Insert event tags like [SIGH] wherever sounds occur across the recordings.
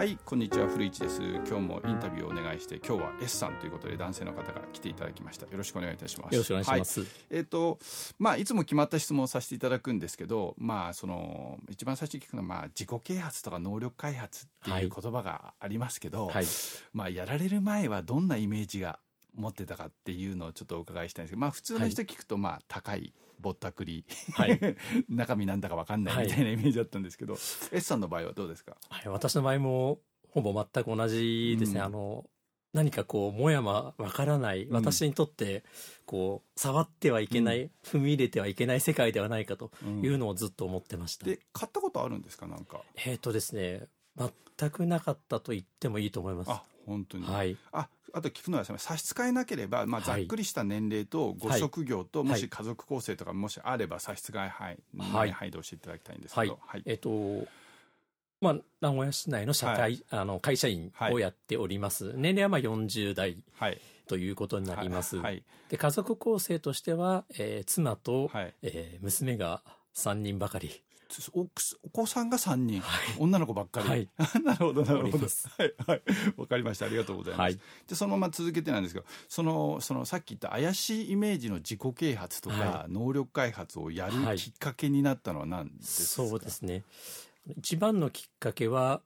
はいこんにちは古市です。今日もインタビューをお願いして今日は S さんということで男性の方が来ていただきました。よろしくお願いいたします。よろしくお願いします、はい、えっ、ー、とまあいつも決まった質問をさせていただくんですけどまあその一番最初に聞くのはまあ自己啓発とか能力開発っていう言葉がありますけど、はい、まあやられる前はどんなイメージが持ってたかっていうのをちょっとお伺いしたいんですけどまあ普通の人聞くとまあ高いぼったくり、はい、[LAUGHS] 中身なんだか分かんないみたいなイメージだったんですけど、はい、S さんの場合はどうですか、はい、私の場合もほぼ全く同じですね、うん、あの何かこうもやまわからない私にとってこう触ってはいけない、うん、踏み入れてはいけない世界ではないかというのをずっと思ってました、うん、で買ったことあるんですか？なんか。えっ、ー、とですね全くなかったと言ってもいいと思います。あ本当に。はい。ああと聞くのは差し支えなければ、まあ、ざっくりした年齢とご職業と、もし家族構成とかもしあれば差し支え範囲、はい、範囲で教えていただきたいんですけど、はい、えっ、ー、とまあ、名古屋市内の社会、はい、あの会社員をやっております、はい、年齢はまあ40代ということになります、はい、で家族構成としては、えー、妻と、はい、えー、娘が3人ばかりおお子さんが3人、はい、女の子ばっかり、はい、なるほどなるほど。はいはい。わかりました。ありがとうございます、はい、でそのまま続けてなんですけどそのそのさっき言った怪しいイメージの自己啓発とか、能力開発をやるきっかけになったのは何ですか、そうですね。一番のきっかけは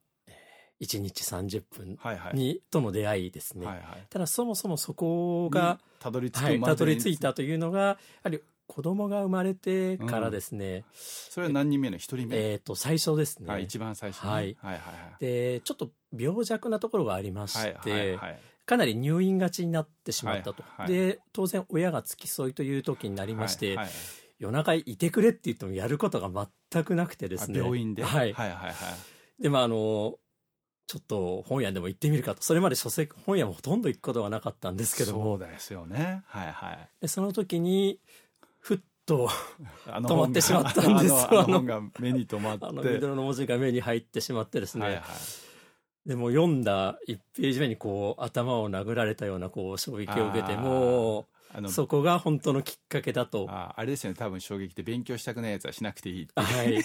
1日30分に、はいはい、との出会いですね、はいはい、ただそもそもそこがたどり着はい、たどり着いたというのがやはり子供が生まれてからですね、うん、それは何人目の？一人目？えっ、ー、と最初ですね、はい、一番最初、ね、はい、はいはいはい。でちょっと病弱なところがありまして、はいはいはい、かなり入院がちになってしまったと、はいはい、で当然親が付き添いという時になりまして、夜中いてくれって言ってもやることが全くなくてですね。病院で、はい、はいはいはい。で、まああの、ちょっと本屋でも行ってみるかと。それまで書籍、本屋もほとんど行くことがなかったんですけども。そうですよね。はいはい。で、その時に、ふっと止まってしまったんですあの目に留まって。あの、緑の文字が目に入ってしまってですね。はいはいでも読んだ1ページ目にこう頭を殴られたようなこう衝撃を受けてもあのそこが本当のきっかけだとああれですよね多分衝撃で勉強したくないやつはしなくていいはい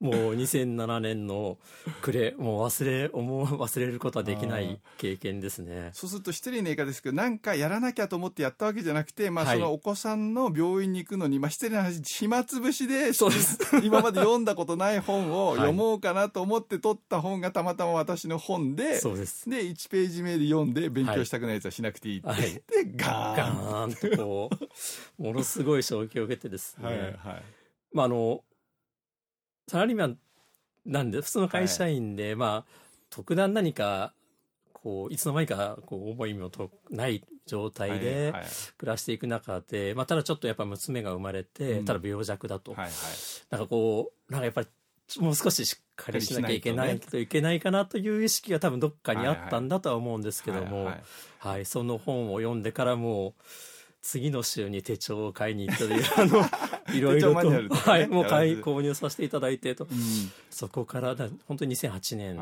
もう2007年の暮れもう忘れ思う忘れることはできない経験ですね。そうすると失礼な言い方ですけどなんかやらなきゃと思ってやったわけじゃなくて、まあ、そのお子さんの病院に行くのに、まあ、失礼な話暇つぶしでそうです今まで読んだことない本を [LAUGHS] 読もうかなと思って取った本がたまたま私の本でそうです。で1ページ目で読んで勉強したくないやつはしなくていいって、はい、でガーンガーンとこうものすごい衝撃を受けてですね、はいはい。まああのサラリーマンなんで普通の会社員で、はい、まあ特段何かこういつの間にかこう思いもとない状態で暮らしていく中で、まあ、ただちょっとやっぱ娘が生まれて、ただ病弱だと、はいはい、なんかこうなんかやっぱりもう少ししっかりしなきゃいけないといけないかなという意識が多分どっかにあったんだとは思うんですけども、はい、はい、その本を読んでからもう次の週に手帳を買いに行ったというあのいろいろと、ね、はい、もう買い購入させていただいてと、うん、そこからだ本当に2008年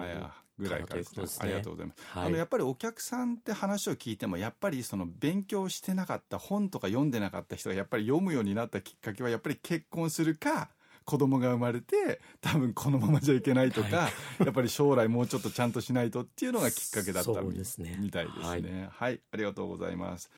ぐらいからですね。ありがとうございます。はい、あのやっぱりお客さんって話を聞いてもやっぱりその勉強してなかった本とか読んでなかった人がやっぱり読むようになったきっかけはやっぱり結婚するか。子供が生まれて多分このままじゃいけないとか、はい、やっぱり将来もうちょっとちゃんとしないとっていうのがきっかけだったみ,、ね、みたいですね、はい、はい、ありがとうございます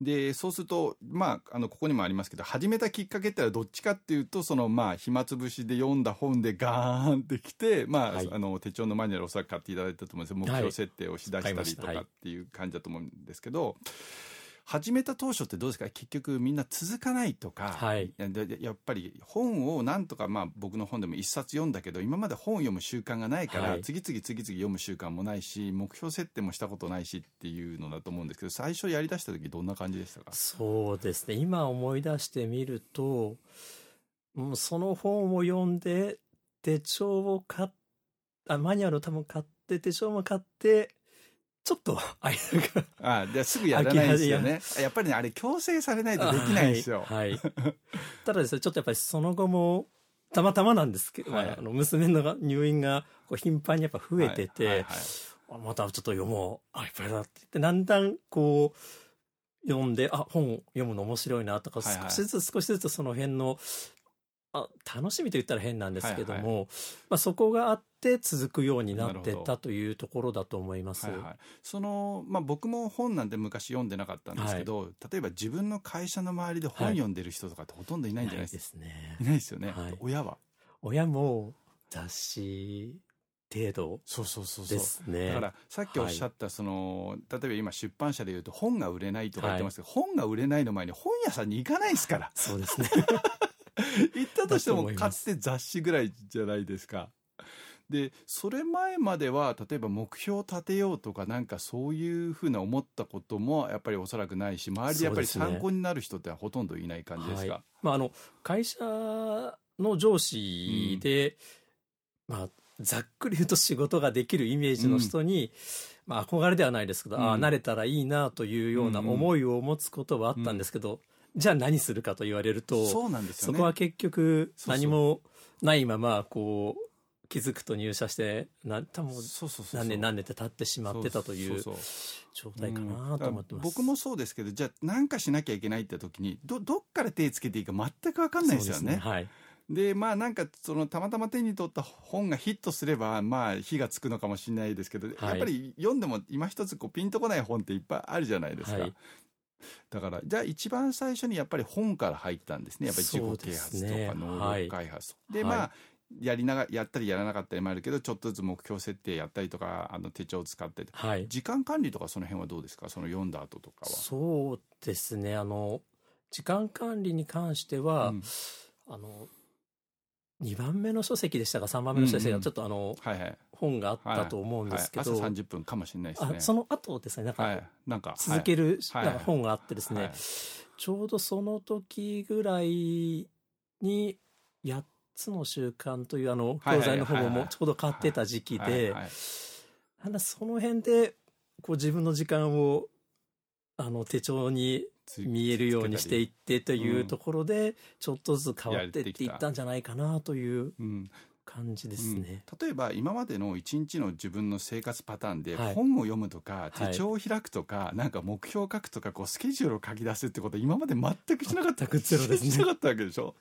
でそうするとまああのここにもありますけど始めたきっかけってのはどっちかっていうとそのまあ暇つぶしで読んだ本でガーンってきてまあ、はい、あの手帳のマニュアルおそらく買っていただいたと思うんです目標設定をしだしたりとかっていう感じだと思うんですけど。はい始めた当初ってどうですか？結局みんな続かないとか、はい、やっぱり本をなんとかまあ僕の本でも一冊読んだけど今まで本を読む習慣がないから、はい、次々次々読む習慣もないし目標設定もしたことないしっていうのだと思うんですけど最初やりだした時どんな感じでしたか？そうですね。今思い出してみるとその本を読んで手帳を買っあマニュアルを多分買って手帳も買ってちょっと [LAUGHS] 間が。ああ、じゃすぐやらないですよね。やっぱりね、あれ強制されないとできないんですよ。はい。はい、ただですね、ちょっとやっぱりその後も、たまたまなんですけど、はい、あの娘の入院がこう頻繁にやっぱ増えてて、はいはいはい、またちょっと読もう、あ、いっぱいだって言って、だんだんこう、読んで、あ、本読むの面白いなとか、少しずつ少しずつその辺の、あ楽しみと言ったら変なんですけども、はいはい、まあ、そこがあっって続くようになってったというところだと思います。はいはい、そのまあ僕も本なんて昔読んでなかったんですけど、はい、例えば自分の会社の周りで本読んでる人とかってほとんどいないんじゃないですか？はい、いないですね。いないですよね。親は？親も雑誌程度そうそうそうそう。だからさっきおっしゃったその、はい、例えば今出版社でいうと本が売れないとか言ってますけど、はい、本が売れないの前に本屋さんに行かないですから。そうですね。[LAUGHS] 行ったとしてもかつて雑誌ぐらいじゃないですかでそれ前までは例えば目標を立てようとかなんかそういうふうな思ったこともやっぱりおそらくないし周りでやっぱり参考になる人ってほとんどいない感じですか、はい、まあ、あの会社の上司で、うん、まあざっくり言うと仕事ができるイメージの人に、うん、まあ憧れではないですけど、うん、ああ、慣れたらいいなというような思いを持つことはあったんですけど、うん、じゃあ何するかと言われると、そうなんですよ、ね、そこは結局何もないまま、こう、気づくと入社してな多分何年何年って経ってしまってたという状態かなと思ってます、僕もそうですけどじゃあ何かしなきゃいけないって時にどどっから手つけていいか全く分かんないですよね。ねはい。でまあなんかそのたまたま手に取った本がヒットすればまあ火がつくのかもしれないですけど、はい、やっぱり読んでも今一つこうピンとこない本っていっぱいあるじゃないですか。はい、だからじゃあ一番最初にやっぱり本から入ったんですね。やっぱり自己啓発とか能力開発。で、ねはい、まあやりながやったりやらなかったりもあるけどちょっとずつ目標設定やったりとかあの手帳を使って、はい、時間管理とかその辺はどうですか？その読んだ後とかは。そうですね。あの時間管理に関しては、うん、あの2番目の書籍でしたか？3番目の書籍がちょっとあの、はいはい、本があったと思うんですけど、はいはい、朝30分かもしれないですね。その後ですね。なんか,、はい、なんか続ける、なんか本があってですね、ちょうどその時ぐらいに8つの習慣というあの教材の本もちょうど買ってた時期でなんだその辺でこう自分の時間をあの手帳に見えるようにしていってというところで、ちょっとずつ変わっていっていったんじゃないかなという感じですね、うん、例えば今までの一日の自分の生活パターンで本を読むとか、手帳を開くとか、はい、なんか目標を書くとかこうスケジュールを書き出すってこと今まで全くしなかった全くゼロですね。しなかったわけでしょ？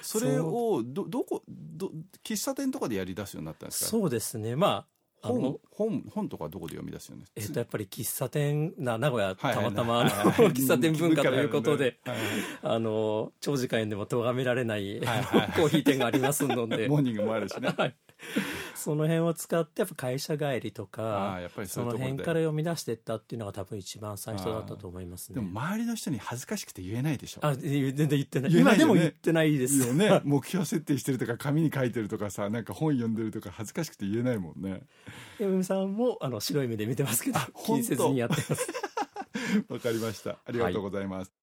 それをどどこど喫茶店とかでやり出すようになったんですか？そうですね。まあ本本本とかどこで読み出すよねえっ、とやっぱり喫茶店な名古屋たまたま、[LAUGHS] 喫茶店文化ということで、あの長時間でも咎められない、[LAUGHS] コーヒー店がありますので。モーニングもあるしね、はい [LAUGHS] その辺を使ってやっぱ会社帰りとかその辺から読み出していったっていうのが多分一番最初だったと思いますね。でも周りの人に恥ずかしくて言えないでしょ。あ全然言ってない。今でも言ってないです。よね。目標設定してるとか紙に書いてるとかさなんか本読んでるとか恥ずかしくて言えないもんね。山美さんもあの白い目で見てますけど気にせずにやってます。[LAUGHS] わかりました。ありがとうございます、はい